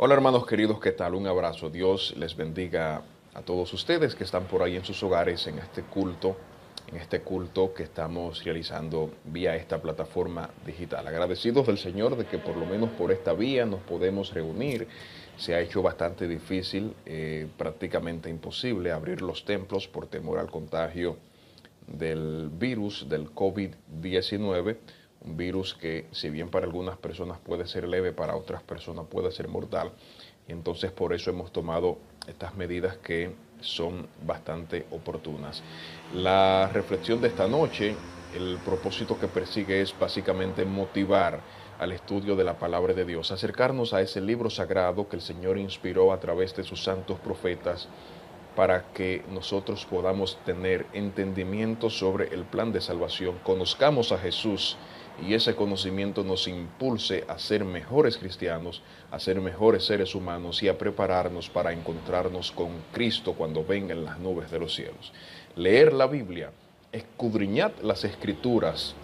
Hola hermanos queridos, ¿qué tal? Un abrazo. Dios les bendiga a todos ustedes que están por ahí en sus hogares en este culto, en este culto que estamos realizando vía esta plataforma digital. Agradecidos del Señor de que por lo menos por esta vía nos podemos reunir. Se ha hecho bastante difícil, eh, prácticamente imposible abrir los templos por temor al contagio del virus del COVID-19 un virus que si bien para algunas personas puede ser leve, para otras personas puede ser mortal. Y entonces por eso hemos tomado estas medidas que son bastante oportunas. La reflexión de esta noche, el propósito que persigue es básicamente motivar al estudio de la palabra de Dios, acercarnos a ese libro sagrado que el Señor inspiró a través de sus santos profetas para que nosotros podamos tener entendimiento sobre el plan de salvación, conozcamos a Jesús y ese conocimiento nos impulse a ser mejores cristianos, a ser mejores seres humanos y a prepararnos para encontrarnos con Cristo cuando venga en las nubes de los cielos. Leer la Biblia, escudriñar las escrituras,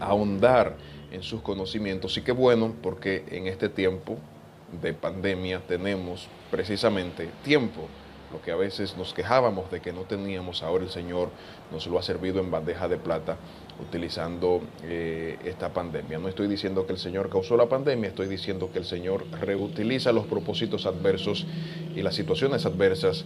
ahondar en sus conocimientos y qué bueno porque en este tiempo de pandemia tenemos precisamente tiempo lo que a veces nos quejábamos de que no teníamos, ahora el Señor nos lo ha servido en bandeja de plata utilizando eh, esta pandemia. No estoy diciendo que el Señor causó la pandemia, estoy diciendo que el Señor reutiliza los propósitos adversos y las situaciones adversas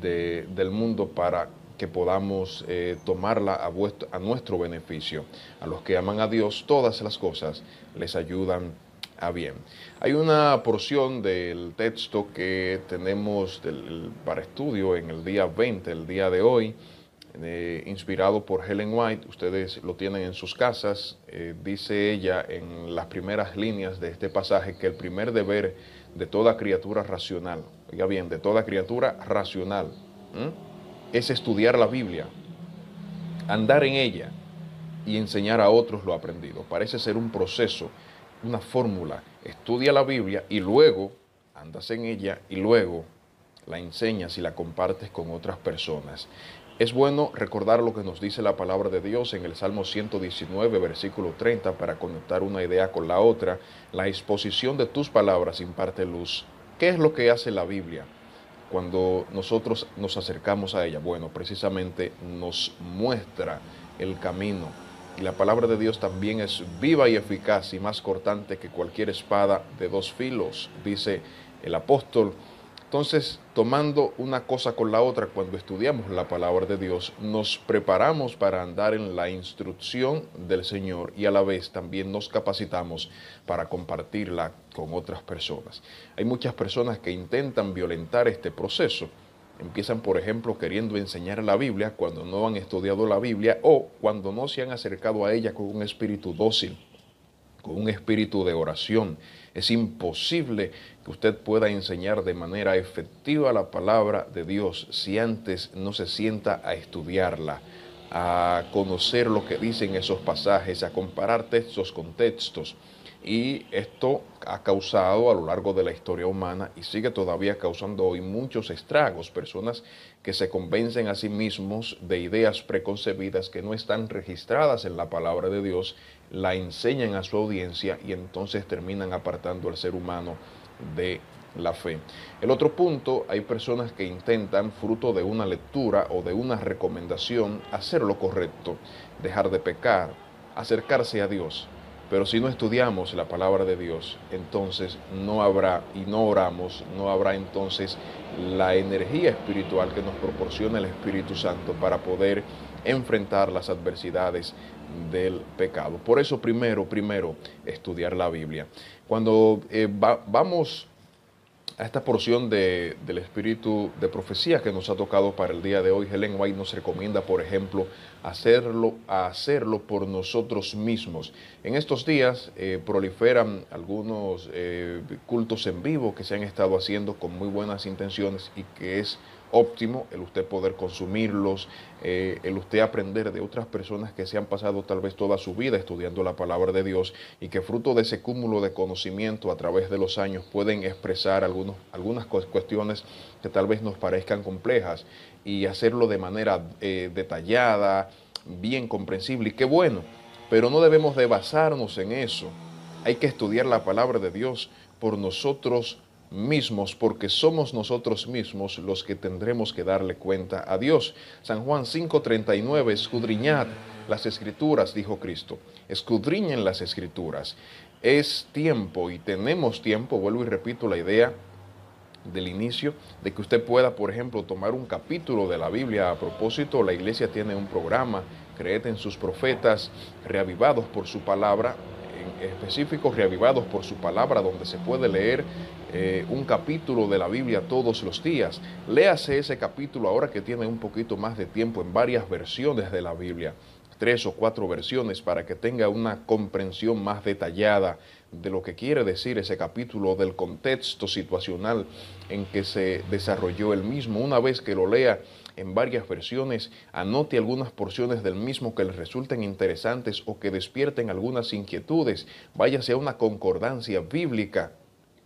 del mundo para que podamos eh, tomarla a, a nuestro beneficio. A los que aman a Dios, todas las cosas les ayudan bien. Hay una porción del texto que tenemos para estudio en el día 20, el día de hoy, eh, inspirado por Helen White, ustedes lo tienen en sus casas, eh, dice ella en las primeras líneas de este pasaje que el primer deber de toda criatura racional, oiga bien, de toda criatura racional, es estudiar la Biblia, andar en ella y enseñar a otros lo aprendido. Parece ser un proceso, una fórmula. Estudia la Biblia y luego andas en ella y luego la enseñas y la compartes con otras personas. Es bueno recordar lo que nos dice la palabra de Dios en el Salmo 119, versículo 30, para conectar una idea con la otra. La exposición de tus palabras imparte luz. ¿Qué es lo que hace la Biblia cuando nosotros nos acercamos a ella? Bueno, precisamente nos muestra el camino. Y la palabra de Dios también es viva y eficaz y más cortante que cualquier espada de dos filos, dice el apóstol entonces, tomando una cosa con la otra, cuando estudiamos la palabra de Dios, nos preparamos para andar en la instrucción del Señor y a la vez también nos capacitamos para compartirla con otras personas. Hay muchas personas que intentan violentar este proceso. Empiezan, por ejemplo, queriendo enseñar la Biblia cuando no han estudiado la Biblia o cuando no se han acercado a ella con un espíritu dócil, con un espíritu de oración es imposible que usted pueda enseñar de manera efectiva la palabra de Dios si antes no se sienta a estudiarla, a conocer lo que dicen esos pasajes, a comparar textos con textos. Y esto ha causado a lo largo de la historia humana y sigue todavía causando hoy muchos estragos, personas que se convencen a sí mismos de ideas preconcebidas que no están registradas en la palabra de Dios, la enseñan a su audiencia y entonces terminan apartando al ser humano de la fe. El otro punto, hay personas que intentan, fruto de una lectura o de una recomendación, hacer lo correcto, dejar de pecar, acercarse a Dios pero si no estudiamos la palabra de Dios, entonces no habrá y no oramos, no habrá entonces la energía espiritual que nos proporciona el Espíritu Santo para poder enfrentar las adversidades del pecado. Por eso primero, primero, estudiar la Biblia. Cuando eh, vamos a esta porción del espíritu de profecía que nos ha tocado para el día de hoy, Helen White nos recomienda, por ejemplo, hacerlo, hacerlo por nosotros mismos. En estos días eh, proliferan algunos eh, cultos en vivo que se han estado haciendo con muy buenas intenciones y que es óptimo el usted poder consumirlos, eh, el usted aprender de otras personas que se han pasado tal vez toda su vida estudiando la palabra de Dios y que fruto de ese cúmulo de conocimiento a través de los años pueden expresar algunos, algunas cuestiones que tal vez nos parezcan complejas y hacerlo de manera eh, detallada, bien comprensible y qué bueno, pero no debemos de basarnos en eso. Hay que estudiar la palabra de Dios por nosotros mismos, porque somos nosotros mismos los que tendremos que darle cuenta a Dios. San Juan 5:39, escudriñad las escrituras, dijo Cristo, escudriñen las escrituras. Es tiempo y tenemos tiempo, vuelvo y repito la idea del inicio, de que usted pueda, por ejemplo, tomar un capítulo de la Biblia. A propósito, la iglesia tiene un programa, Creed en sus profetas, reavivados por su palabra, en específico reavivados por su palabra, donde se puede leer eh, un capítulo de la Biblia todos los días. Léase ese capítulo ahora que tiene un poquito más de tiempo en varias versiones de la Biblia tres o cuatro versiones para que tenga una comprensión más detallada de lo que quiere decir ese capítulo, del contexto situacional en que se desarrolló el mismo. Una vez que lo lea en varias versiones, anote algunas porciones del mismo que le resulten interesantes o que despierten algunas inquietudes. Váyase a una concordancia bíblica.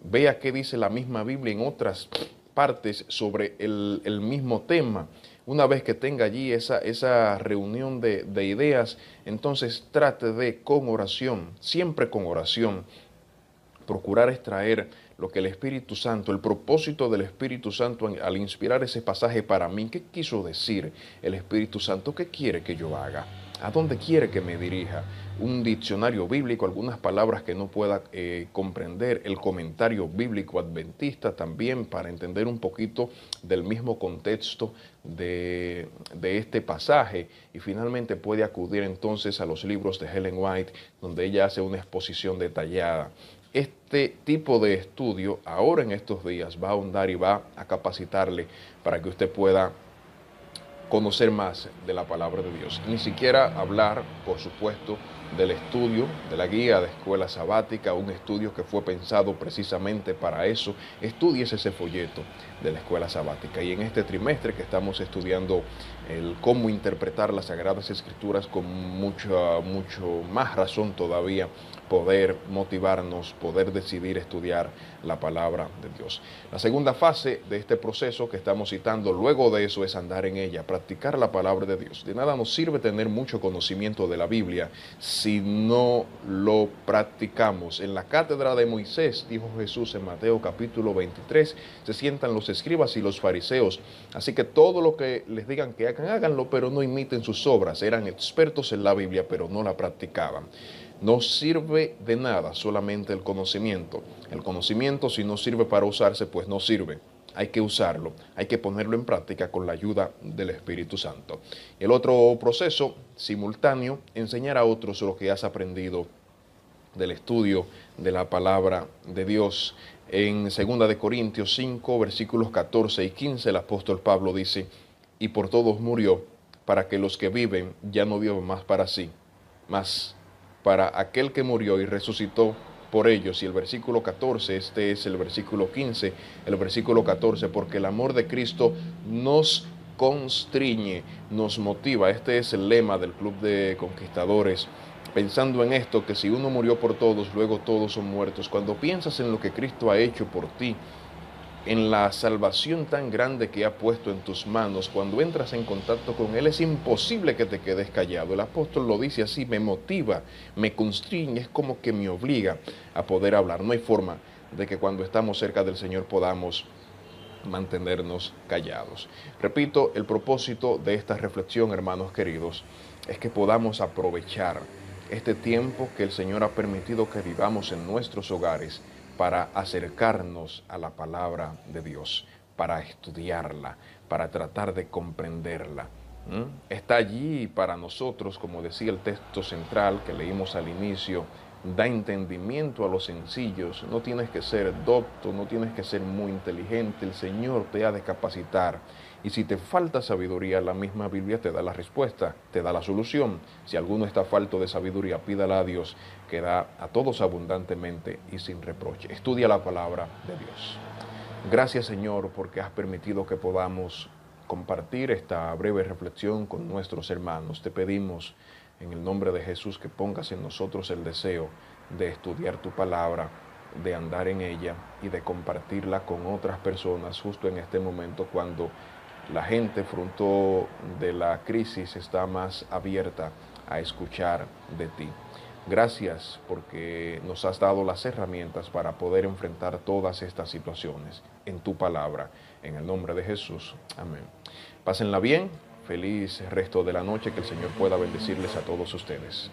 Vea qué dice la misma Biblia en otras partes sobre el, mismo tema una vez que tenga allí esa, esa reunión de, de ideas, entonces trate de, con oración, siempre con oración, procurar extraer lo que el Espíritu Santo, el propósito del Espíritu Santo al inspirar ese pasaje para mí, ¿qué quiso decir el Espíritu Santo? ¿Qué quiere que yo haga? ¿A dónde quiere que me dirija? Un diccionario bíblico, algunas palabras que no pueda eh, comprender, el comentario bíblico adventista también para entender un poquito del mismo contexto de, de este pasaje y finalmente puede acudir entonces a los libros de Helen White donde ella hace una exposición detallada este tipo de estudio ahora en estos días va a ahondar y va a capacitarle para que usted pueda conocer más de la palabra de Dios. Ni siquiera hablar, por supuesto, del estudio, de la guía de escuela sabática, un estudio que fue pensado precisamente para eso. Estudies ese folleto de la escuela sabática. Y en este trimestre que estamos estudiando el cómo interpretar las Sagradas Escrituras con mucha, mucho más razón todavía, poder motivarnos, poder decidir estudiar la palabra de Dios. La segunda fase de este proceso que estamos citando luego de eso es andar en ella, practicar la palabra de Dios. De nada nos sirve tener mucho conocimiento de la Biblia si no lo practicamos. En la cátedra de Moisés, dijo Jesús en Mateo capítulo 23, se sientan los escribas y los fariseos. Así que todo lo que les digan que hagan, háganlo, pero no imiten sus obras. Eran expertos en la Biblia, pero no la practicaban. No sirve de nada solamente el conocimiento. El conocimiento si no sirve para usarse, pues no sirve. Hay que usarlo, hay que ponerlo en práctica con la ayuda del Espíritu Santo. El otro proceso simultáneo, enseñar a otros lo que has aprendido del estudio de la palabra de Dios. En 2 de Corintios 5, versículos 14 y 15, el apóstol Pablo dice, y por todos murió, para que los que viven ya no vivan más para sí, más para aquel que murió y resucitó por ellos. Y el versículo 14, este es el versículo 15, el versículo 14, porque el amor de Cristo nos constriñe, nos motiva. Este es el lema del Club de Conquistadores. Pensando en esto, que si uno murió por todos, luego todos son muertos. Cuando piensas en lo que Cristo ha hecho por ti, en la salvación tan grande que ha puesto en tus manos, cuando entras en contacto con Él, es imposible que te quedes callado. El apóstol lo dice así, me motiva, me constriñe, es como que me obliga a poder hablar. No hay forma de que cuando estamos cerca del Señor podamos mantenernos callados. Repito, el propósito de esta reflexión, hermanos queridos, es que podamos aprovechar este tiempo que el Señor ha permitido que vivamos en nuestros hogares para acercarnos a la palabra de Dios, para estudiarla, para tratar de comprenderla. Está allí para nosotros, como decía el texto central que leímos al inicio, da entendimiento a los sencillos. No tienes que ser docto, no tienes que ser muy inteligente. El Señor te ha de capacitar. Y si te falta sabiduría, la misma Biblia te da la respuesta, te da la solución. Si alguno está falto de sabiduría, pídala a Dios, que da a todos abundantemente y sin reproche. Estudia la palabra de Dios. Gracias Señor porque has permitido que podamos compartir esta breve reflexión con nuestros hermanos. Te pedimos en el nombre de Jesús que pongas en nosotros el deseo de estudiar tu palabra, de andar en ella y de compartirla con otras personas justo en este momento cuando la gente fruto de la crisis está más abierta a escuchar de ti. Gracias porque nos has dado las herramientas para poder enfrentar todas estas situaciones en tu palabra. En el nombre de Jesús. Amén. Pásenla bien. Feliz resto de la noche. Que el Señor pueda bendecirles a todos ustedes.